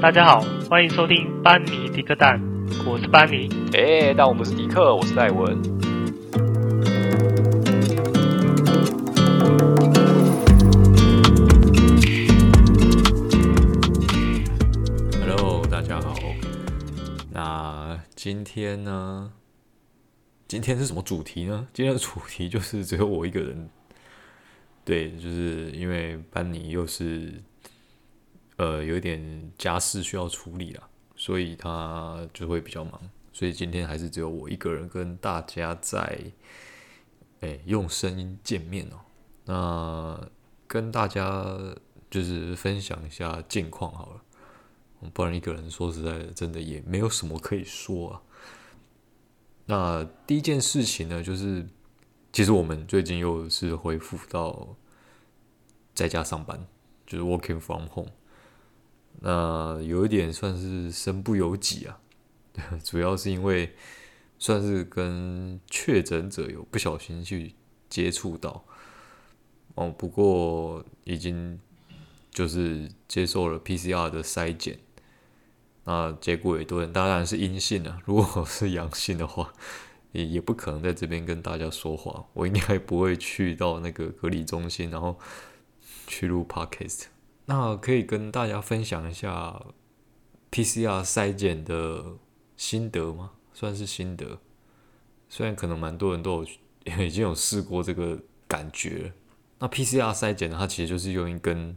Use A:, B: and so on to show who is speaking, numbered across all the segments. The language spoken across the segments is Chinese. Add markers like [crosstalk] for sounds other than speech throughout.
A: 大家好，欢迎收听班尼迪克蛋，我是班尼。
B: 哎，但我不是迪克，我是戴文。
C: Hello，大家好。那今天呢？今天是什么主题呢？今天的主题就是只有我一个人。对，就是因为班尼又是呃有一点家事需要处理了，所以他就会比较忙，所以今天还是只有我一个人跟大家在哎用声音见面哦。那跟大家就是分享一下近况好了，不然一个人说实在的，真的也没有什么可以说啊。那第一件事情呢，就是其实我们最近又是恢复到在家上班，就是 working from home。那有一点算是身不由己啊，[laughs] 主要是因为算是跟确诊者有不小心去接触到哦，不过已经就是接受了 PCR 的筛检。那结果也对当然是阴性了。[laughs] 如果是阳性的话，也也不可能在这边跟大家说话。我应该不会去到那个隔离中心，然后去录 Podcast。那可以跟大家分享一下 PCR 筛检的心得吗？算是心得。虽然可能蛮多人都有 [laughs] 已经有试过这个感觉。那 PCR 筛检呢，它其实就是用一根。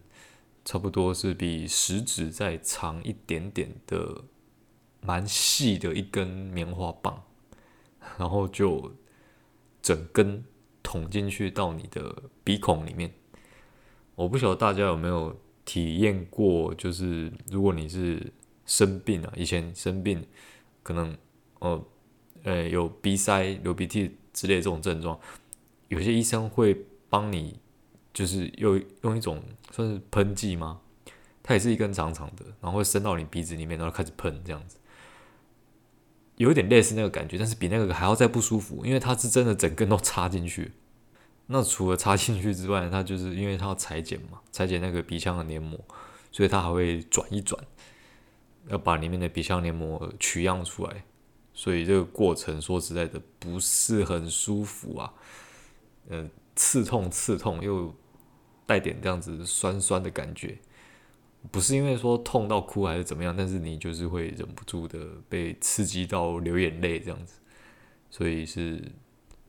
C: 差不多是比食指再长一点点的，蛮细的一根棉花棒，[laughs] 然后就整根捅进去到你的鼻孔里面。我不晓得大家有没有体验过，就是如果你是生病啊，以前生病可能哦，呃，有鼻塞、流鼻涕之类这种症状，有些医生会帮你。就是用用一种算是喷剂吗？它也是一根长长的，然后会伸到你鼻子里面，然后开始喷这样子，有一点类似那个感觉，但是比那个还要再不舒服，因为它是真的整根都插进去。那除了插进去之外，它就是因为它要裁剪嘛，裁剪那个鼻腔的黏膜，所以它还会转一转，要把里面的鼻腔黏膜取样出来，所以这个过程说实在的不是很舒服啊，嗯，刺痛刺痛又。带点这样子酸酸的感觉，不是因为说痛到哭还是怎么样，但是你就是会忍不住的被刺激到流眼泪这样子，所以是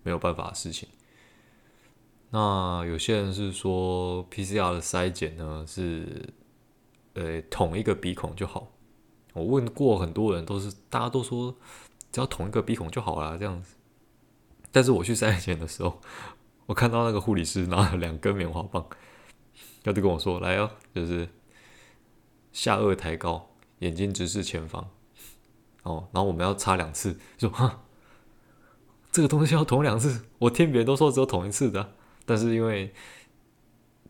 C: 没有办法的事情。那有些人是说 PCR 的筛检呢是，呃，捅一个鼻孔就好。我问过很多人，都是大家都说只要捅一个鼻孔就好了这样子。但是我去筛检的时候，我看到那个护理师拿了两根棉花棒。他就跟我说：“来哦，就是下颚抬高，眼睛直视前方，哦，然后我们要插两次。说哈，这个东西要捅两次。我听别人都说只有捅一次的，但是因为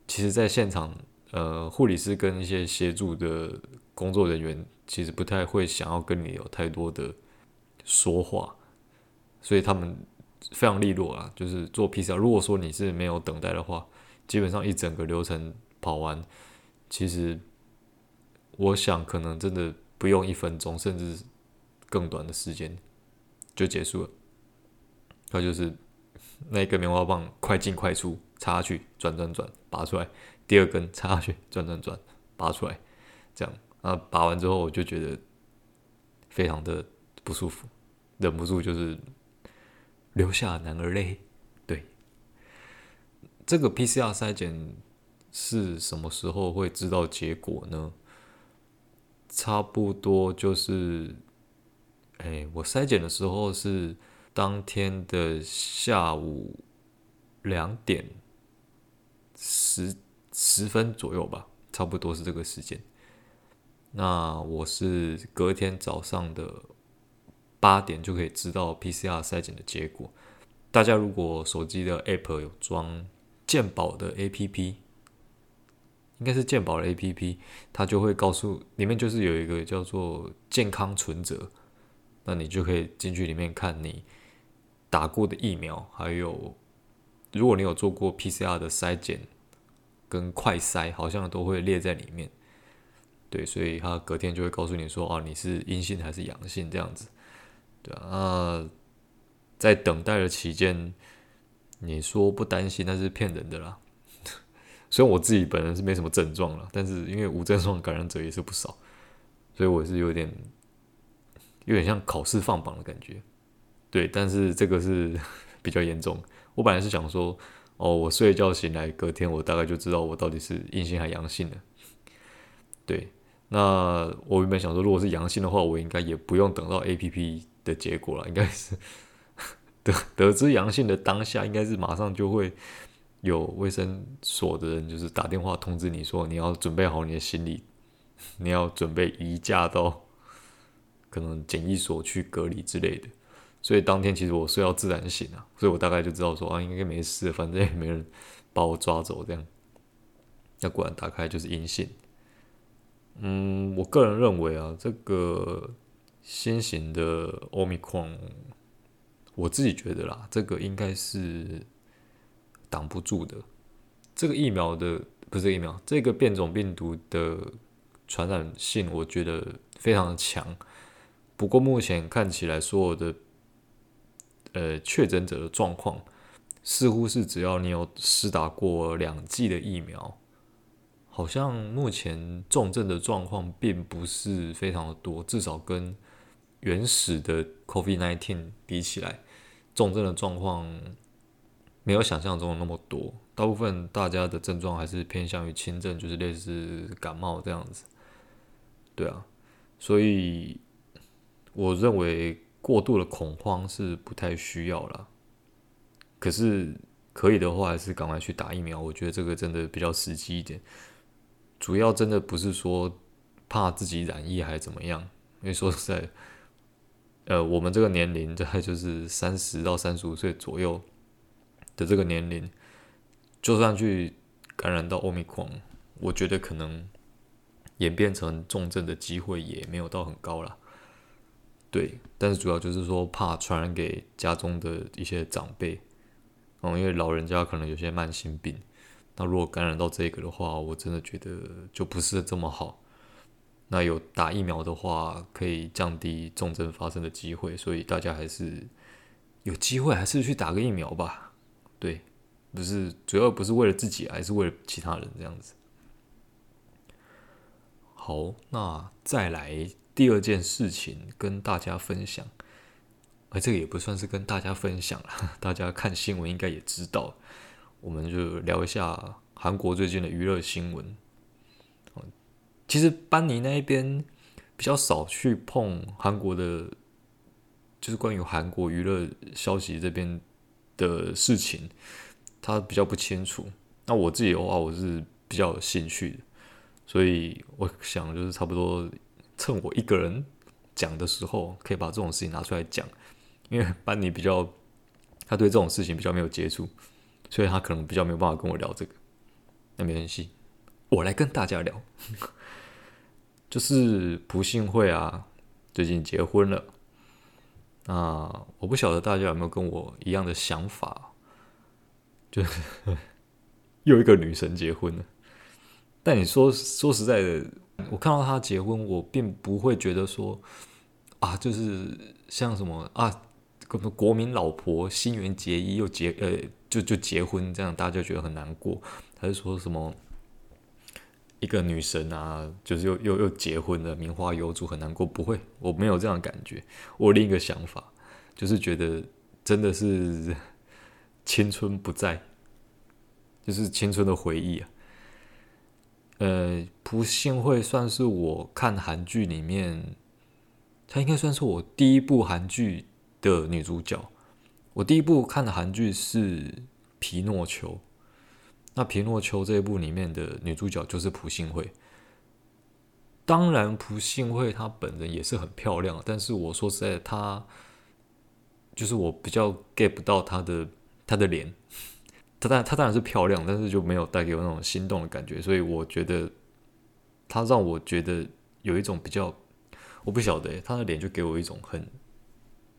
C: 其实在现场，呃，护理师跟一些协助的工作人员其实不太会想要跟你有太多的说话，所以他们非常利落啊，就是做 PCR。如果说你是没有等待的话，基本上一整个流程。”跑完，其实我想可能真的不用一分钟，甚至更短的时间就结束了。他就是那一根棉花棒，快进快出，插下去，转转转，拔出来，第二根插下去，转转转，拔出来，这样啊，拔完之后我就觉得非常的不舒服，忍不住就是流下男儿泪。对，这个 PCR 筛检。是什么时候会知道结果呢？差不多就是，哎，我筛检的时候是当天的下午两点十十分左右吧，差不多是这个时间。那我是隔天早上的八点就可以知道 PCR 筛检的结果。大家如果手机的 App 有装健保的 APP。应该是健保的 APP，它就会告诉里面就是有一个叫做健康存折，那你就可以进去里面看你打过的疫苗，还有如果你有做过 PCR 的筛检跟快筛，好像都会列在里面。对，所以他隔天就会告诉你说，啊，你是阴性还是阳性这样子，对啊，那在等待的期间，你说不担心那是骗人的啦。[laughs] 虽然我自己本人是没什么症状了，但是因为无症状感染者也是不少，所以我是有点有点像考试放榜的感觉。对，但是这个是 [laughs] 比较严重。我本来是想说，哦，我睡一觉醒来，隔天我大概就知道我到底是阴性还是阳性了。对，那我原本想说，如果是阳性的话，我应该也不用等到 APP 的结果了，应该是 [laughs] 得得知阳性的当下，应该是马上就会有卫生所的人就是打电话通知你说，你要准备好你的行李，你要准备移驾到可能检疫所去隔离之类的。所以当天其实我睡到自然醒啊，所以我大概就知道说啊，应该没事，反正也没人把我抓走这样。那果然打开就是阴性。嗯，我个人认为啊，这个新型的 Omicron，我自己觉得啦，这个应该是挡不住的。这个疫苗的不是疫苗，这个变种病毒的传染性，我觉得非常的强。不过目前看起来，所有的呃，确诊者的状况似乎是只要你有施打过两剂的疫苗，好像目前重症的状况并不是非常的多，至少跟原始的 COVID-19 比起来，重症的状况没有想象中的那么多。大部分大家的症状还是偏向于轻症，就是类似感冒这样子。对啊，所以我认为。过度的恐慌是不太需要了，可是可以的话，还是赶快去打疫苗。我觉得这个真的比较实际一点。主要真的不是说怕自己染疫还是怎么样，因为说实在，呃，我们这个年龄大概就是三十到三十五岁左右的这个年龄，就算去感染到奥密克戎我觉得可能演变成重症的机会也没有到很高了。对，但是主要就是说怕传染给家中的一些长辈，嗯，因为老人家可能有些慢性病，那如果感染到这个的话，我真的觉得就不是这么好。那有打疫苗的话，可以降低重症发生的机会，所以大家还是有机会还是去打个疫苗吧。对，不是主要不是为了自己，还是为了其他人这样子。好，那再来。第二件事情跟大家分享，而这个也不算是跟大家分享了，[laughs] 大家看新闻应该也知道。我们就聊一下韩国最近的娱乐新闻。其实班尼那一边比较少去碰韩国的，就是关于韩国娱乐消息这边的事情，他比较不清楚。那我自己的话，我是比较有兴趣的，所以我想就是差不多。趁我一个人讲的时候，可以把这种事情拿出来讲，因为班尼比较，他对这种事情比较没有接触，所以他可能比较没有办法跟我聊这个。那没关系，我来跟大家聊，就是不幸会啊，最近结婚了。那我不晓得大家有没有跟我一样的想法，就是又一个女神结婚了。但你说说实在的。我看到他结婚，我并不会觉得说啊，就是像什么啊，国民老婆新垣结衣又结呃，就就结婚这样，大家就觉得很难过。还是说什么一个女神啊，就是又又又结婚了，名花有主很难过？不会，我没有这样感觉。我另一个想法，就是觉得真的是青春不在，就是青春的回忆啊。呃，朴信惠算是我看韩剧里面，她应该算是我第一部韩剧的女主角。我第一部看的韩剧是《皮诺丘》，那《皮诺丘》这一部里面的女主角就是朴信惠。当然，朴信惠她本人也是很漂亮，但是我说实在，她就是我比较 get 不到她的她的脸。她当她当然是漂亮，但是就没有带给我那种心动的感觉，所以我觉得她让我觉得有一种比较，我不晓得，她的脸就给我一种很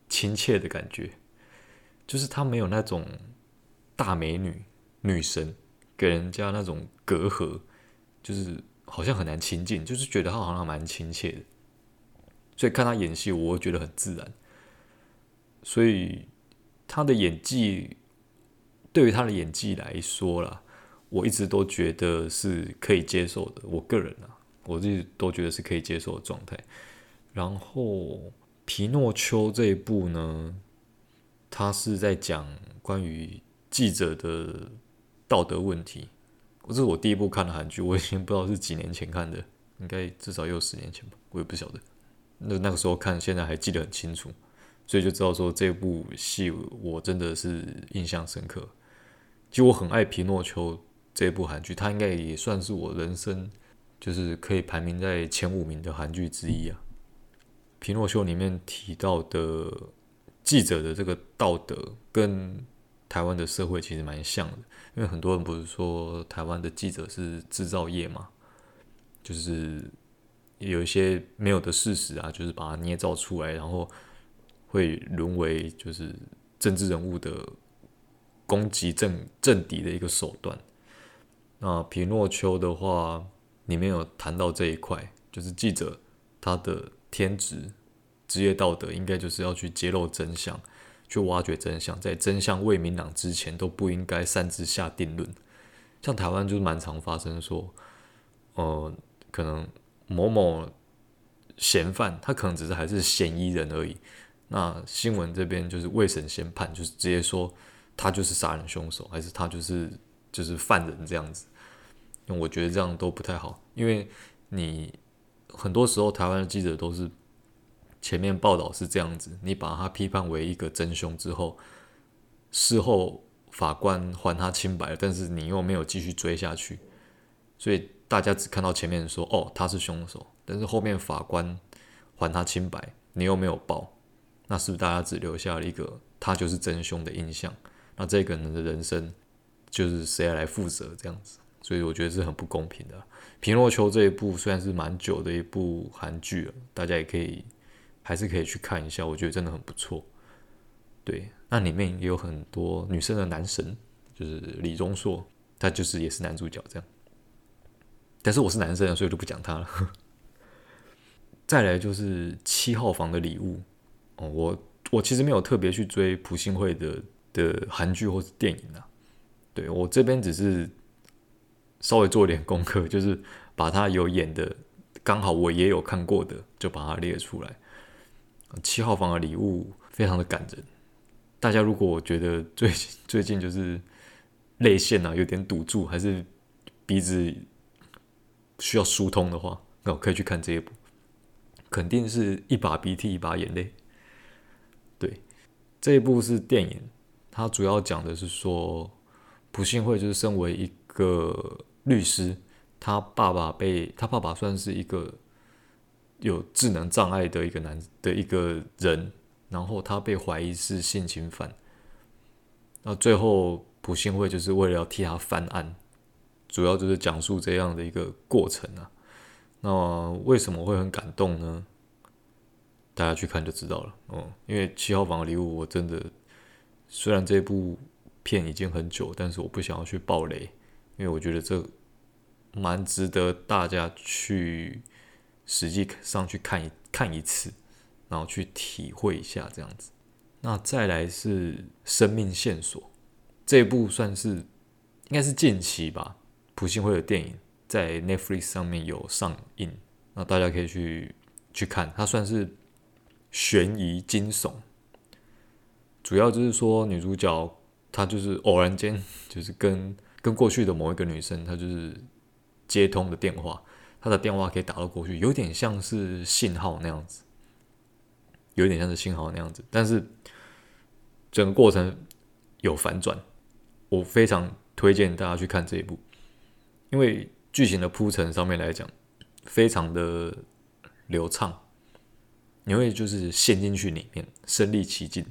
C: 亲切的感觉，就是她没有那种大美女女神给人家那种隔阂，就是好像很难亲近，就是觉得他好像蛮亲切的，所以看他演戏，我觉得很自然。所以他的演技，对于他的演技来说啦，我一直都觉得是可以接受的。我个人啊，我自己都觉得是可以接受的状态。然后《皮诺丘》这一部呢，他是在讲关于记者的道德问题。这是我第一部看的韩剧，我已经不知道是几年前看的，应该至少有十年前吧，我也不晓得。那那个时候看，现在还记得很清楚，所以就知道说这部戏我真的是印象深刻。其实我很爱《皮诺丘》这部韩剧，它应该也算是我人生就是可以排名在前五名的韩剧之一啊。《皮诺丘》里面提到的记者的这个道德跟台湾的社会其实蛮像的，因为很多人不是说台湾的记者是制造业嘛，就是有一些没有的事实啊，就是把它捏造出来，然后会沦为就是政治人物的攻击政政敌的一个手段。那皮诺丘的话里面有谈到这一块，就是记者他的天职、职业道德应该就是要去揭露真相。去挖掘真相，在真相未明朗之前都不应该擅自下定论。像台湾就是蛮常发生说，呃，可能某某嫌犯他可能只是还是嫌疑人而已。那新闻这边就是未审先判，就是直接说他就是杀人凶手，还是他就是就是犯人这样子。那我觉得这样都不太好，因为你很多时候台湾的记者都是。前面报道是这样子，你把他批判为一个真凶之后，事后法官还他清白了，但是你又没有继续追下去，所以大家只看到前面说哦，他是凶手，但是后面法官还他清白，你又没有报，那是不是大家只留下了一个他就是真凶的印象？那这个人的人生就是谁来负责这样子？所以我觉得是很不公平的。皮诺丘这一部虽然是蛮久的一部韩剧了，大家也可以。还是可以去看一下，我觉得真的很不错。对，那里面也有很多女生的男神，就是李钟硕，他就是也是男主角这样。但是我是男生，所以就不讲他了。[laughs] 再来就是七号房的礼物哦，我我其实没有特别去追朴信惠的的韩剧或是电影啊。对，我这边只是稍微做点功课，就是把他有演的，刚好我也有看过的，就把它列出来。七号房的礼物非常的感人，大家如果觉得最最近就是泪腺啊有点堵住，还是鼻子需要疏通的话，那我可以去看这一部，肯定是一把鼻涕一把眼泪。对，这一部是电影，他主要讲的是说朴信惠就是身为一个律师，他爸爸被他爸爸算是一个。有智能障碍的一个男的一个人，然后他被怀疑是性侵犯，那最后朴信惠就是为了要替他翻案，主要就是讲述这样的一个过程啊。那为什么会很感动呢？大家去看就知道了。哦，因为七号房的礼物，我真的虽然这部片已经很久，但是我不想要去爆雷，因为我觉得这蛮值得大家去。实际上去看一看一次，然后去体会一下这样子。那再来是《生命线索》这一部，算是应该是近期吧，朴信惠的电影在 Netflix 上面有上映，那大家可以去去看。它算是悬疑惊悚，主要就是说女主角她就是偶然间就是跟 [laughs] 跟过去的某一个女生，她就是接通的电话。她的电话可以打到过去，有点像是信号那样子，有点像是信号那样子，但是整个过程有反转，我非常推荐大家去看这一部，因为剧情的铺陈上面来讲非常的流畅，你会就是陷进去里面，身临其境。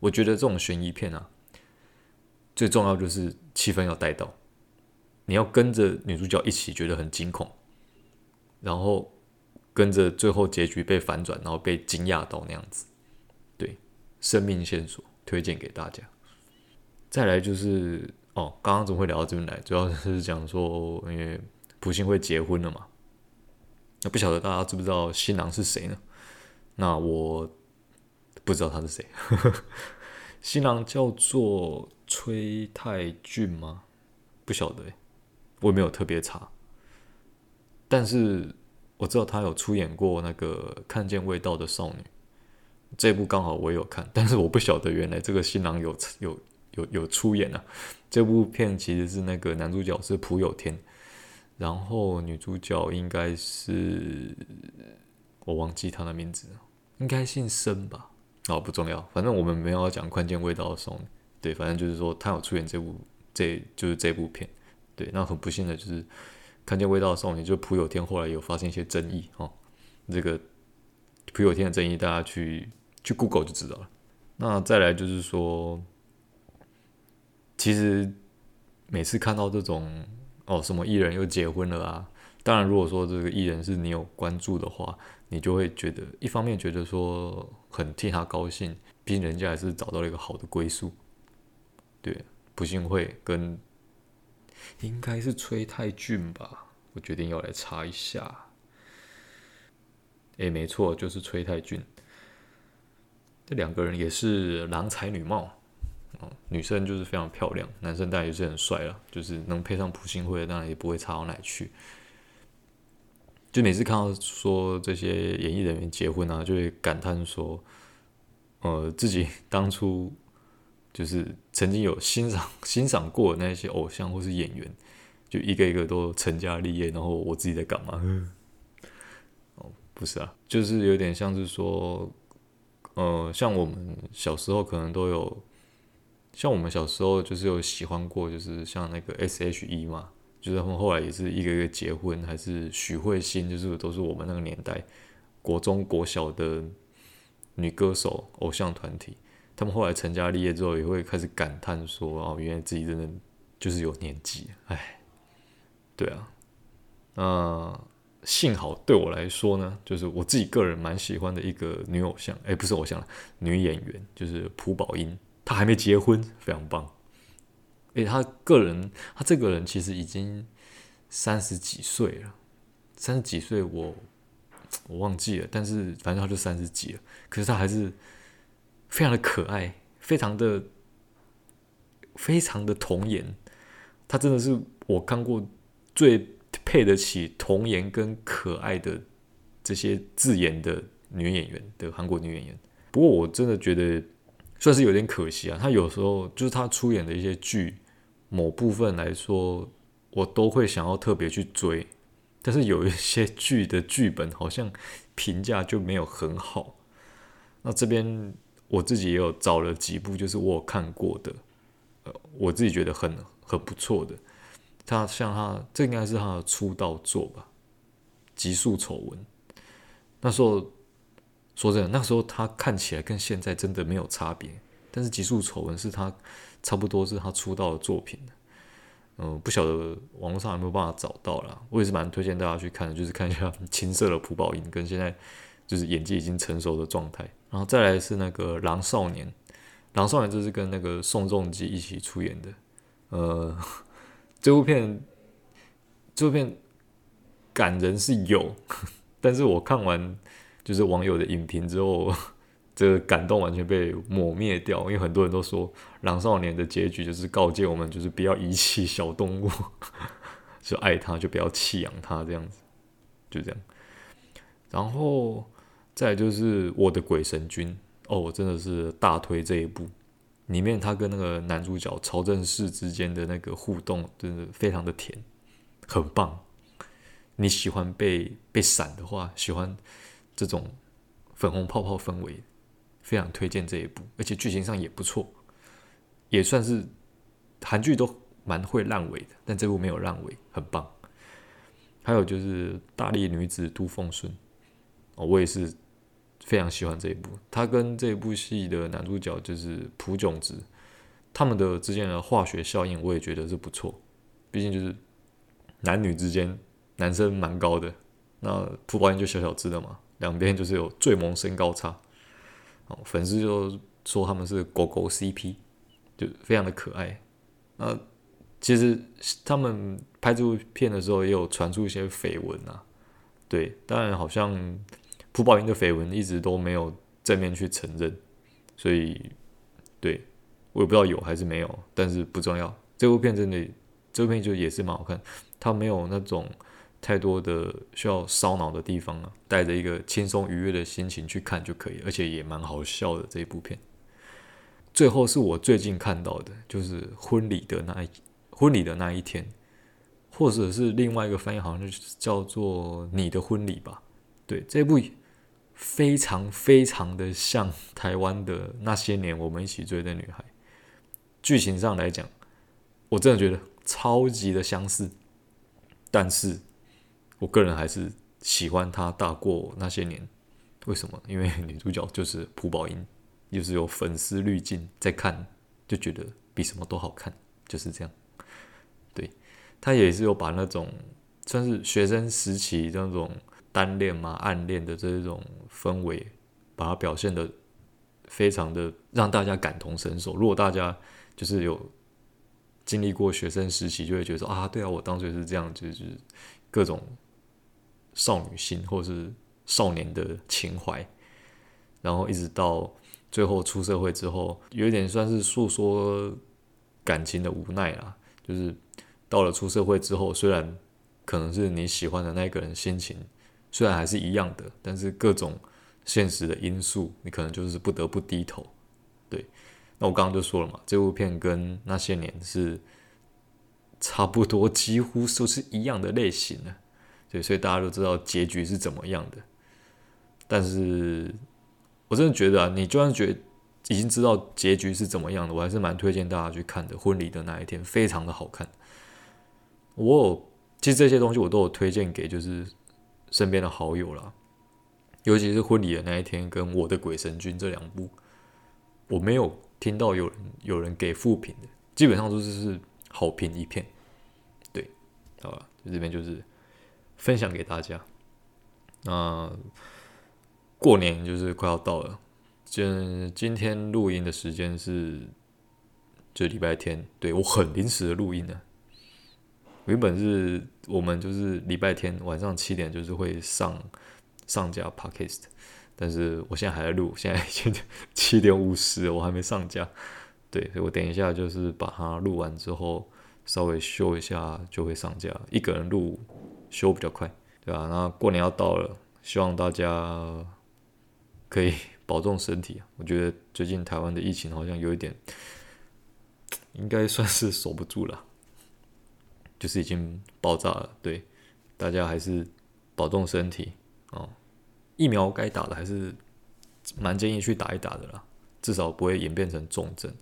C: 我觉得这种悬疑片啊，最重要就是气氛要带到，你要跟着女主角一起觉得很惊恐。然后跟着最后结局被反转，然后被惊讶到那样子，对，生命线索推荐给大家。再来就是哦，刚刚怎么会聊到这边来？主要是 [laughs] 讲说，因为朴信惠结婚了嘛，那不晓得大家知不知道新郎是谁呢？那我不知道他是谁。[laughs] 新郎叫做崔泰俊吗？不晓得，我也没有特别查。但是我知道他有出演过那个《看见味道的少女》这部，刚好我有看，但是我不晓得原来这个新郎有有有有出演啊。这部片其实是那个男主角是朴有天，然后女主角应该是我忘记他的名字，应该姓申吧。哦，不重要，反正我们没有讲《看见味道的少女》，对，反正就是说他有出演这部，这就是这部片，对，那很不幸的就是《看见味道的少女》就朴有天后来有发生一些争议哦，这个朴有天的争议大家去去 Google 就知道了。那再来就是说，其实每次看到这种哦什么艺人又结婚了啊，当然如果说这个艺人是你有关注的话。你就会觉得，一方面觉得说很替他高兴，毕竟人家还是找到了一个好的归宿。对，朴信惠跟应该是崔泰俊吧，我决定要来查一下。诶，没错，就是崔泰俊。这两个人也是郎才女貌，哦，女生就是非常漂亮，男生当然也是很帅了，就是能配上朴信惠，当然也不会差到哪去。就每次看到说这些演艺人员结婚啊，就会感叹说，呃，自己 [laughs] 当初就是曾经有欣赏 [laughs] 欣赏过那些偶像或是演员，就一个一个都成家立业，然后我自己在干嘛？[laughs] 哦，不是啊，就是有点像是说，呃，像我们小时候可能都有，像我们小时候就是有喜欢过，就是像那个 S.H.E 嘛。就是他们后来也是一个一个结婚，还是许慧欣，就是都是我们那个年代国中国小的女歌手偶像团体。他们后来成家立业之后，也会开始感叹说：“哦，原来自己真的就是有年纪。”哎，对啊。那幸好对我来说呢，就是我自己个人蛮喜欢的一个女偶像，哎，不是偶像，女演员，就是朴宝英。她还没结婚，非常棒。诶，他个人，他这个人其实已经三十几岁了，三十几岁我我忘记了，但是反正他就三十几了，可是他还是非常的可爱，非常的非常的童颜，他真的是我看过最配得起童颜跟可爱的这些字眼的女演员的韩国女演员。不过我真的觉得算是有点可惜啊，他有时候就是他出演的一些剧。某部分来说，我都会想要特别去追，但是有一些剧的剧本好像评价就没有很好。那这边我自己也有找了几部，就是我看过的，呃，我自己觉得很很不错的。他像他，这应该是他的出道作吧，《极速丑闻》。那时候说真的，那时候他看起来跟现在真的没有差别，但是《极速丑闻》是他。差不多是他出道的作品，嗯、不晓得网络上有没有办法找到啦。我也是蛮推荐大家去看的，就是看一下青涩的朴宝英跟现在就是演技已经成熟的状态。然后再来是那个《狼少年》，《狼少年》这是跟那个宋仲基一起出演的。呃，[laughs] 这部片这部片感人是有，[laughs] 但是我看完就是网友的影评之后。这个感动完全被抹灭掉，因为很多人都说《狼少年》的结局就是告诫我们，就是不要遗弃小动物，[laughs] 就爱它就不要弃养它这样子，就这样。然后再就是《我的鬼神君》哦，我真的是大推这一部，里面他跟那个男主角曹正奭之间的那个互动真的非常的甜，很棒。你喜欢被被闪的话，喜欢这种粉红泡泡氛围。非常推荐这一部，而且剧情上也不错，也算是韩剧都蛮会烂尾的，但这部没有烂尾，很棒。还有就是《大力女子都奉顺》，哦，我也是非常喜欢这一部。他跟这部戏的男主角就是朴炯植，他们的之间的化学效应，我也觉得是不错。毕竟就是男女之间，男生蛮高的，那朴宝英就小小只的嘛，两边就是有最萌身高差。哦粉丝就说他们是狗狗 CP，就非常的可爱。那其实他们拍这部片的时候也有传出一些绯闻啊，对，当然好像朴宝英的绯闻一直都没有正面去承认，所以对我也不知道有还是没有，但是不重要。这部片真的，这部片就也是蛮好看，它没有那种太多的需要烧脑的地方啊，带着一个轻松愉悦的心情去看就可以，而且也蛮好笑的这一部片。最后是我最近看到的，就是婚礼的那一婚礼的那一天。或者是另外一个翻译，好像就叫做“你的婚礼”吧。对，这部非常非常的像台湾的那些年我们一起追的女孩。剧情上来讲，我真的觉得超级的相似。但是，我个人还是喜欢她大过那些年。为什么？因为女主角就是朴宝英，就是有粉丝滤镜在看，就觉得比什么都好看，就是这样。对。他也是有把那种算是学生时期那种单恋嘛、暗恋的这种氛围，把它表现得非常的让大家感同身受。如果大家就是有经历过学生时期，就会觉得说啊，对啊，我当时也是这样，就是各种少女心或是少年的情怀，然后一直到最后出社会之后，有点算是诉说感情的无奈啦，就是。到了出社会之后，虽然可能是你喜欢的那个人心情，虽然还是一样的，但是各种现实的因素，你可能就是不得不低头。对，那我刚刚就说了嘛，这部片跟那些年是差不多，几乎都是一样的类型的。对，所以大家都知道结局是怎么样的。但是我真的觉得啊，你就算觉已经知道结局是怎么样的，我还是蛮推荐大家去看的。婚礼的那一天非常的好看。我有，其实这些东西我都有推荐给就是身边的好友啦，尤其是婚礼的那一天跟我的鬼神君这两部，我没有听到有人有人给负评的，基本上都是是好评一片。对，好吧，这边就是分享给大家。那过年就是快要到了，今今天录音的时间是就礼拜天，对，我很临时的录音呢。原本是我们就是礼拜天晚上七点就是会上上架 Podcast，但是我现在还在录，现在已经七点五十，我还没上架。对，所以我等一下就是把它录完之后稍微修一下就会上架。一个人录修比较快，对吧？那过年要到了，希望大家可以保重身体。我觉得最近台湾的疫情好像有一点，应该算是守不住了。就是已经爆炸了，对，大家还是保重身体哦。疫苗该打的还是蛮建议去打一打的啦，至少不会演变成重症，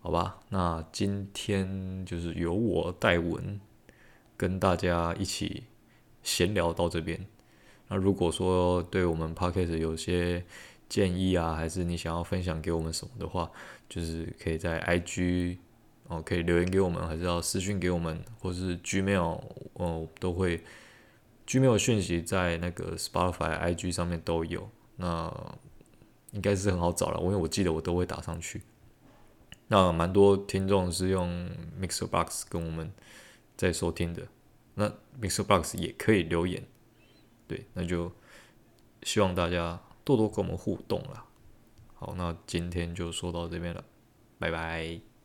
C: 好吧？那今天就是由我代文跟大家一起闲聊到这边。那如果说对我们 Podcast 有些建议啊，还是你想要分享给我们什么的话，就是可以在 IG。哦，可以留言给我们，还是要私讯给我们，或是 Gmail，哦，都会 Gmail 讯息在那个 Spotify、IG 上面都有，那应该是很好找了，因为我记得我都会打上去。那蛮多听众是用 Mixer Box 跟我们在收听的，那 Mr. Box 也可以留言，对，那就希望大家多多跟我们互动啦。好，那今天就说到这边了，拜拜。